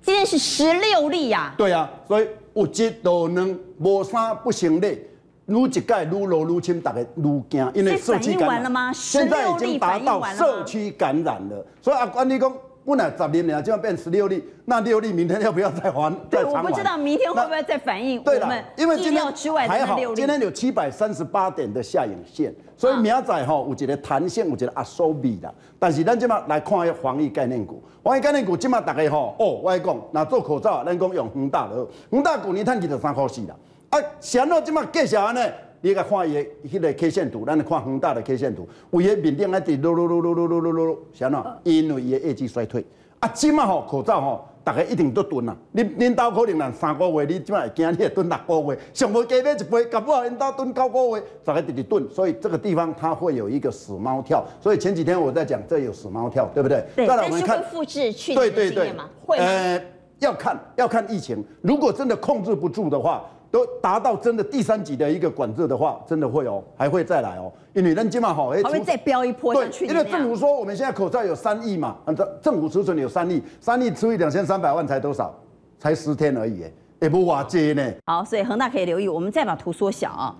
今天是十六例呀、啊。对啊，所以有一都能无三不行的。愈一届愈落愈深，大家愈惊，因为社区感染，现在已经达到社区感染了。所以阿关你讲，本来十例呢，就要变十六例，那六例明天要不要再还？对，我不知道明天会不会再反应。对了，因为今天还好，今天有七百三十八点的下影线，所以明仔吼有一个弹性，有一个压缩比的。但是咱今麦来看一下防疫概念股，防疫概念股今麦大家吼哦，我来讲，那做口罩，咱讲用恒大的，恒大股你赚几十三块四啦。啊，啥喏，即马继续安尼，你个看伊个迄个 K 线图，咱来看恒大的 K 线图，有伊面顶一直噜噜噜噜噜噜噜噜，啥喏？因为伊的业绩衰退。啊，即马吼口罩吼，大家一定都囤啊。恁恁兜可能人三个月，你即马会惊你会囤六个月，上无加买一杯，搞不好恁兜囤九个月，大家直直囤。所以这个地方它会有一个死猫跳。所以前几天我在讲，这有死猫跳，对不对？对。再来我们看复制去年的经验吗？会。呃，要看要看疫情，如果真的控制不住的话。都达到真的第三级的一个管制的话，真的会哦，还会再来哦。因为人今嘛好，哎，还会再飙一波。对，因为政府说我们现在口罩有三亿嘛，政府储存有三亿，三亿除以两千三百万才多少？才十天而已，也不瓦接呢。好，所以恒大可以留意，我们再把图缩小啊。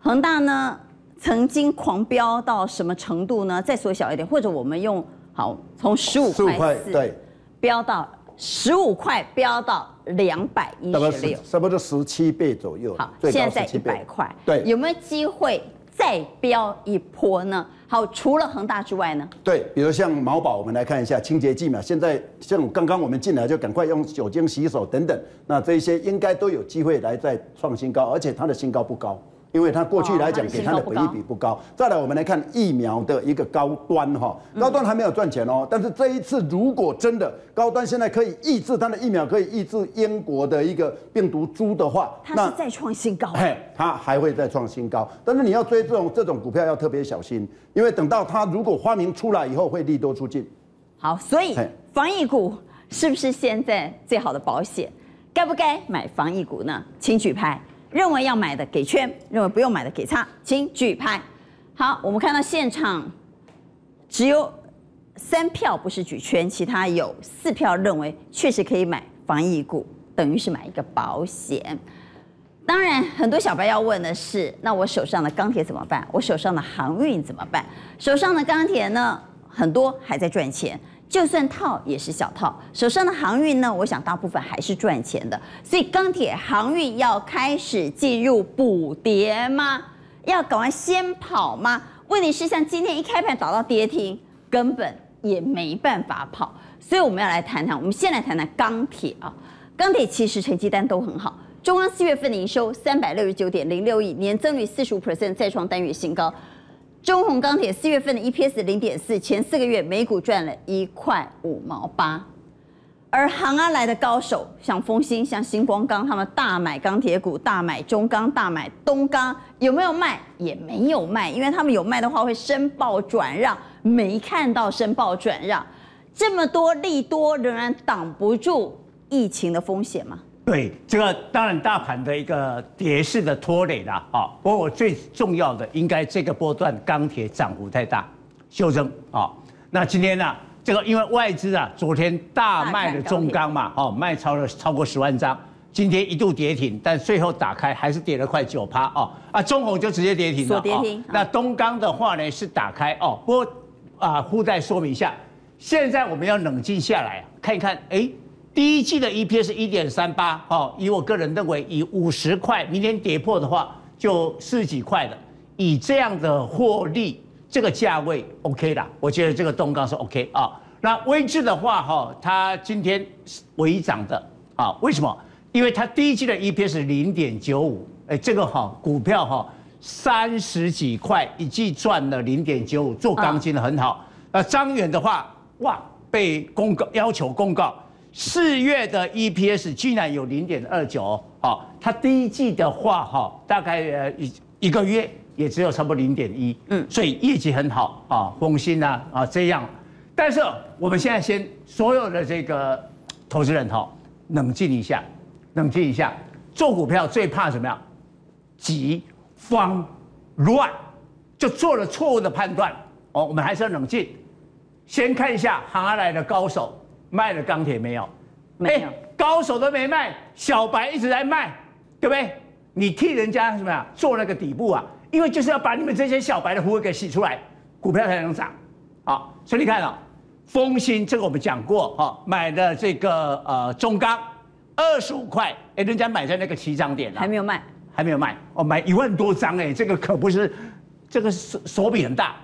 恒大呢，曾经狂飙到什么程度呢？再缩小一点，或者我们用好从十五块四对飙到。十五块飙到两百一十六，差不多十七倍左右。好，现在在一百块，对，有没有机会再飙一波呢？好，除了恒大之外呢？对，比如像毛宝，我们来看一下清洁剂嘛。现在像刚刚我们进来就赶快用酒精洗手等等，那这些应该都有机会来再创新高，而且它的新高不高。因为它过去来讲给它的本益比不高，再来我们来看疫苗的一个高端哈，高端还没有赚钱哦，但是这一次如果真的高端现在可以抑制它的疫苗可以抑制英国的一个病毒株的话，它是再创新高，嘿，它还会再创新高，但是你要追这种这种股票要特别小心，因为等到它如果发明出来以后会利多出尽。好，所以防疫股是不是现在最好的保险？该不该买防疫股呢？请举牌。认为要买的给圈，认为不用买的给叉，请举牌。好，我们看到现场只有三票不是举圈，其他有四票认为确实可以买防疫股，等于是买一个保险。当然，很多小白要问的是，那我手上的钢铁怎么办？我手上的航运怎么办？手上的钢铁呢，很多还在赚钱。就算套也是小套，手上的航运呢，我想大部分还是赚钱的，所以钢铁航运要开始进入补跌吗？要赶快先跑吗？问题是像今天一开盘找到跌停，根本也没办法跑，所以我们要来谈谈，我们先来谈谈钢铁啊，钢铁其实成绩单都很好，中钢四月份的营收三百六十九点零六亿，年增率四十五 percent，再创单月新高。中鸿钢铁四月份的 EPS 零点四，前四个月每股赚了一块五毛八，而行安来的高手，像丰兴、像新光钢，他们大买钢铁股，大买中钢，大买东钢，有没有卖？也没有卖，因为他们有卖的话会申报转让，没看到申报转让，这么多利多仍然挡不住疫情的风险吗？对，这个当然大盘的一个跌势的拖累啦啊。不过我最重要的应该这个波段钢铁涨幅太大，修正啊。那今天呢，这个因为外资啊昨天大卖了中钢嘛，哦，卖超了超过十万张，今天一度跌停，但最后打开还是跌了快九趴哦。啊，中红就直接跌停了，跌停。那东钢的话呢是打开哦，不过啊，附带说明一下，现在我们要冷静下来看一看，哎。第一季的 EPS 一点三八，哦，以我个人认为，以五十块明天跌破的话，就四十几块了。以这样的获利，这个价位 OK 啦，我觉得这个东钢是 OK 啊。那威智的话，哈，它今天唯一涨的啊，为什么？因为它第一季的 EPS 零点九五，哎，这个哈股票哈三十几块一季赚了零点九五，做钢筋的很好。那张远的话，哇，被公告要求公告。四月的 EPS 居然有零点二九，好，它第一季的话，哈，大概呃一一个月也只有差不多零点一，嗯，所以业绩很好啊，丰兴啊啊这样，但是我们现在先所有的这个投资人哈，冷静一下，冷静一下，做股票最怕什么样？急、慌、乱，就做了错误的判断，哦，我们还是要冷静，先看一下行而来的高手。卖了钢铁没有？没有、欸，高手都没卖，小白一直在卖，对不对？你替人家什么呀？做那个底部啊，因为就是要把你们这些小白的胡给洗出来，股票才能涨。好，所以你看啊，丰兴这个我们讲过，哈，买的这个呃中钢二十五块，哎、欸，人家买在那个起涨点了，还没有卖，还没有卖，哦，买一万多张，哎，这个可不是，这个手手笔很大，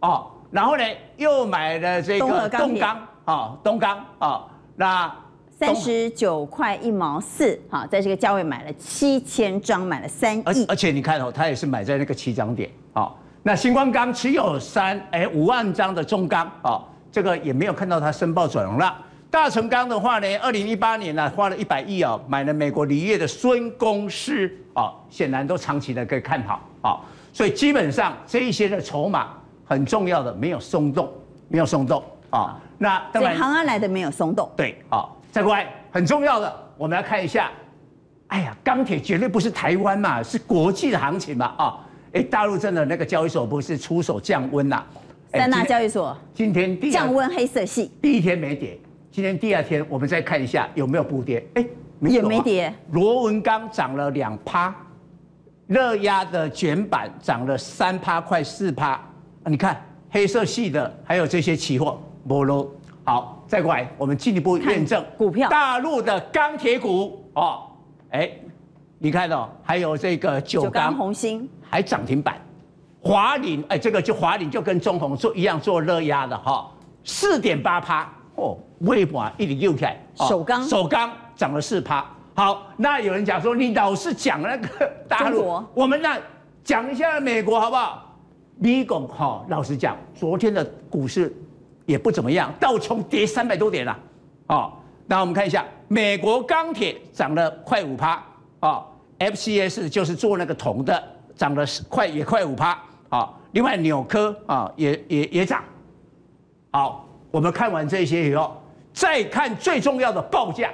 哦，然后呢，又买了这个东钢。啊，东钢啊，那三十九块一毛四，好，在这个价位买了七千张，买了三亿。而而且你看哦，他也是买在那个起涨点啊。那新光钢持有三哎五万张的中钢啊，这个也没有看到他申报转融了。大成钢的话呢，二零一八年呢花了一百亿啊，买了美国锂业的孙公司啊，显然都长期的可以看好啊。所以基本上这一些的筹码很重要的没有松动，没有松动啊。那当然，航安来的没有松动。对，好，再过来很重要的，我们来看一下。哎呀，钢铁绝对不是台湾嘛，是国际的行情嘛，啊，哎，大陆真的那个交易所不是出手降温呐？三大交易所今天第降温黑色系，第一天没跌，今天第二天我们再看一下有没有补跌？哎，也没跌。螺纹钢涨了两趴，热压的卷板涨了三趴，快四趴。你看黑色系的还有这些期货。不喽，好，再过来，我们进一步验证股票，大陆的钢铁股。哦，哎，你看到、哦、还有这个九钢、红星。还涨停板，华菱哎，这个就华菱就跟中红做一样做热压的哈，四点八趴。哦，微博一点六起来，首钢。首钢涨了四趴，好，那有人讲说你老是讲那个大陆，我们那讲一下美国好不好？美国哈，老实讲，昨天的股市。也不怎么样，道琼跌三百多点了，哦，那我们看一下，美国钢铁涨了快五趴，哦，FCS 就是做那个铜的，涨了快也快五趴，啊，另外纽科啊也也也涨，好，我们看完这些以后，再看最重要的报价，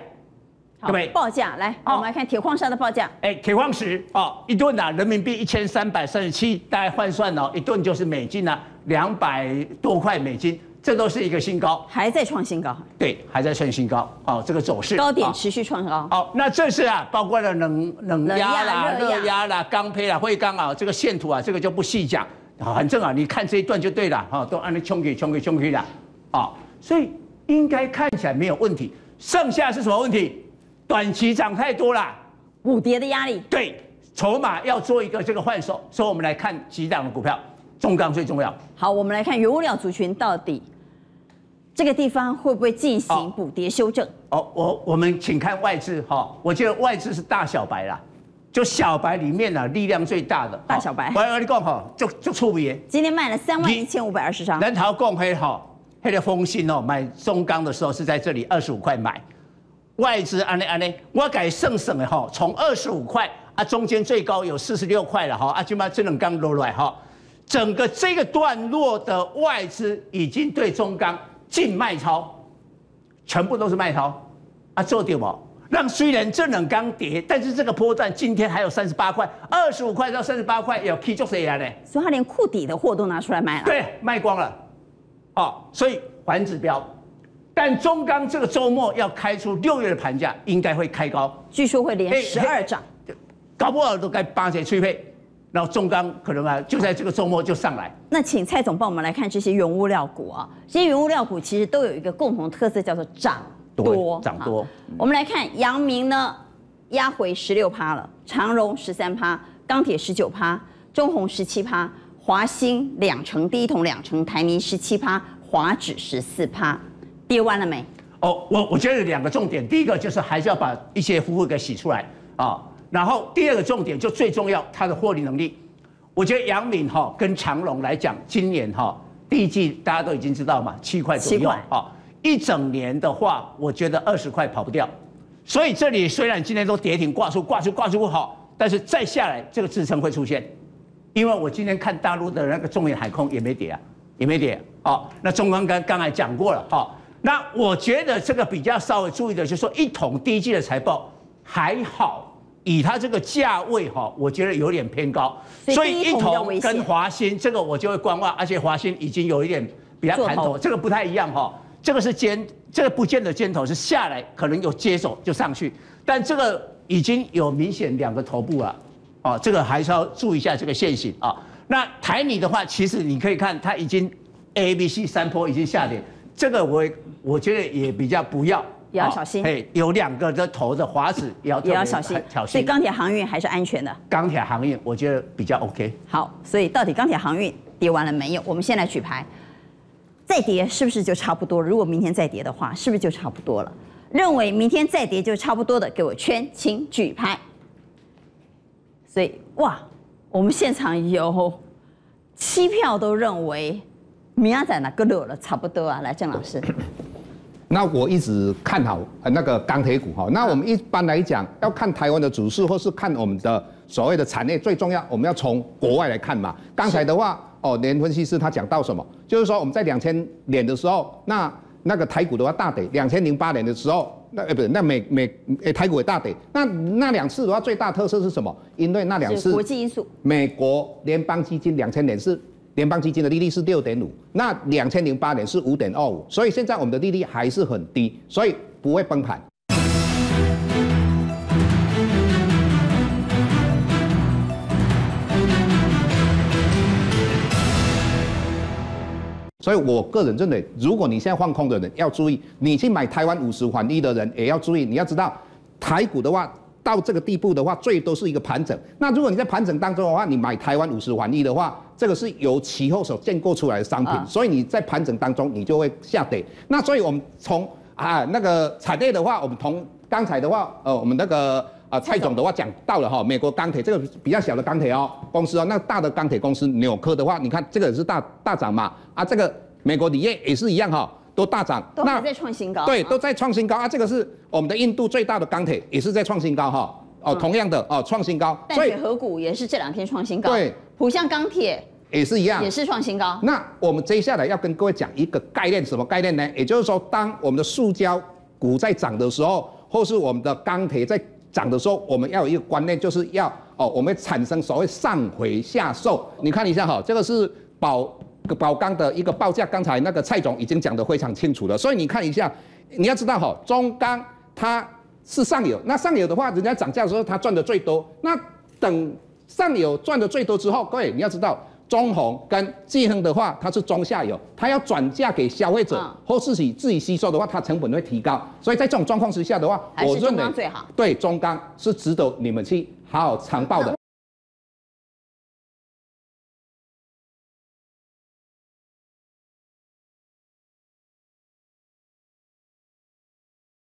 对不对？报价来，我们来看铁矿砂的报价，哎，铁矿石哦，一吨啊，人民币一千三百三十七，大概换算哦，一吨就是美金啊，两百多块美金。这都是一个新高，还在创新高。对，还在创新高。哦，这个走势高点持续创高。好，那这是啊，包括了冷冷压啦、热压啦、钢坯啦、灰钢啊，这个线图啊，这个就不细讲。反正啊，你看这一段就对了。哈，都按你冲给冲给冲给了。啊，所以应该看起来没有问题。剩下是什么问题？短期涨太多了，补跌的压力。对，筹码要做一个这个换手。所以我们来看几档的股票，重钢最重要。好，我们来看原物料族群到底。这个地方会不会进行补跌修正？哦，哦我我们请看外资哈、哦，我觉得外资是大小白啦，就小白里面呢力量最大的大小白。我跟你讲哈，就就出名。今天卖了三万一千五百二十张。人头共黑哈，黑的风信哦，买中钢的时候是在这里二十五块买，外资安尼安尼，我改省省的哈，从二十五块啊，中间最高有四十六块了哈，啊，就把这种钢落来哈，整个这个段落的外资已经对中钢。净卖超，全部都是卖超啊！做掉嘛，让虽然这冷刚跌，但是这个波段今天还有三十八块、二十五块到三十八块有 K 做谁来呢？所以他连库底的货都拿出来卖了。对，卖光了，哦，所以还指标。但中钢这个周末要开出六月的盘价，应该会开高，据说会连十二涨，搞不好都该八折催配。然后中钢可能啊，就在这个周末就上来。那请蔡总帮我们来看这些原物料股啊，这些原物料股其实都有一个共同特色，叫做涨多。涨多。我们来看阳明呢，压回十六趴了，长荣十三趴，钢铁十九趴，中鸿十七趴，华兴两成，第一桶两成，台泥十七趴，华指十四趴。跌完了没？哦，我我觉得有两个重点，第一个就是还是要把一些服务给洗出来啊、哦，然后第二个重点就最重要，它的获利能力。我觉得杨敏哈跟长荣来讲，今年哈第一季大家都已经知道嘛，七块左右啊、哦，一整年的话，我觉得二十块跑不掉。所以这里虽然今天都跌停挂出挂出挂出不好，但是再下来这个支撑会出现，因为我今天看大陆的那个中远海空也没跌啊，也没跌啊、哦，那中钢刚刚才讲过了哈。哦那我觉得这个比较稍微注意的，就是说一统第一季的财报还好，以它这个价位哈，我觉得有点偏高，所以一统跟华兴这个我就会观望，而且华兴已经有一点比较盘头，这个不太一样哈，这个是尖，这个不见得尖头是下来可能有接手就上去，但这个已经有明显两个头部了，哦，这个还是要注意一下这个线型啊。那台泥的话，其实你可以看它已经 A、B、C 三坡已经下跌。这个我我觉得也比较不要，也要小心。哎，有两个的头的华子也要也要小心，小心。所以钢铁航运还是安全的。钢铁航运我觉得比较 OK。好，所以到底钢铁航运跌完了没有？我们先来举牌，再跌是不是就差不多了？如果明天再跌的话，是不是就差不多了？认为明天再跌就差不多的，给我圈，请举牌。所以哇，我们现场有七票都认为。明仔哪个热了差不多啊？来，郑老师。那我一直看好呃那个钢铁股哈。那我们一般来讲，要看台湾的指数，或是看我们的所谓的产业，最重要我们要从国外来看嘛。刚才的话，哦，连分析师他讲到什么？就是说我们在两千年的时候，那那个台股的话大跌。两千零八年的时候，那呃不是，那美美诶台股也大跌。那那两次的话，最大特色是什么？因为那两次国际因素。美国联邦基金两千年是。联邦基金的利率是六点五，那两千零八年是五点二五，所以现在我们的利率还是很低，所以不会崩盘。所以我个人认为，如果你现在放空的人要注意，你去买台湾五十环一的人也要注意，你要知道台股的话。到这个地步的话，最多是一个盘整。那如果你在盘整当中的话，你买台湾五十环一的话，这个是由期货所建构出来的商品，啊、所以你在盘整当中你就会下跌。那所以我们从啊那个产业的话，我们从刚才的话，呃，我们那个啊蔡总的话讲到了哈，美国钢铁这个比较小的钢铁哦公司哦，那大的钢铁公司纽科的话，你看这个也是大大涨嘛，啊这个美国锂业也是一样哈。都大涨，都还在创新高。对，都在创新高啊！这个是我们的印度最大的钢铁，也是在创新高哈。哦，同样的哦，创新高。淡水河谷也是这两天创新高。对，浦项钢铁也是一样，也是创新高。那我们接下来要跟各位讲一个概念，什么概念呢？也就是说，当我们的塑胶股在涨的时候，或是我们的钢铁在涨的时候，我们要有一个观念，就是要哦，我们产生所谓上回下售。你看一下哈，这个是宝。宝钢的一个报价，刚才那个蔡总已经讲得非常清楚了，所以你看一下，你要知道哈，中钢它是上游，那上游的话，人家涨价的时候它赚的最多，那等上游赚的最多之后，各位你要知道，中鸿跟济亨的话，它是中下游，它要转嫁给消费者或自己自己吸收的话，它成本会提高，所以在这种状况之下的话，我认为对中钢是值得你们去好好长报的。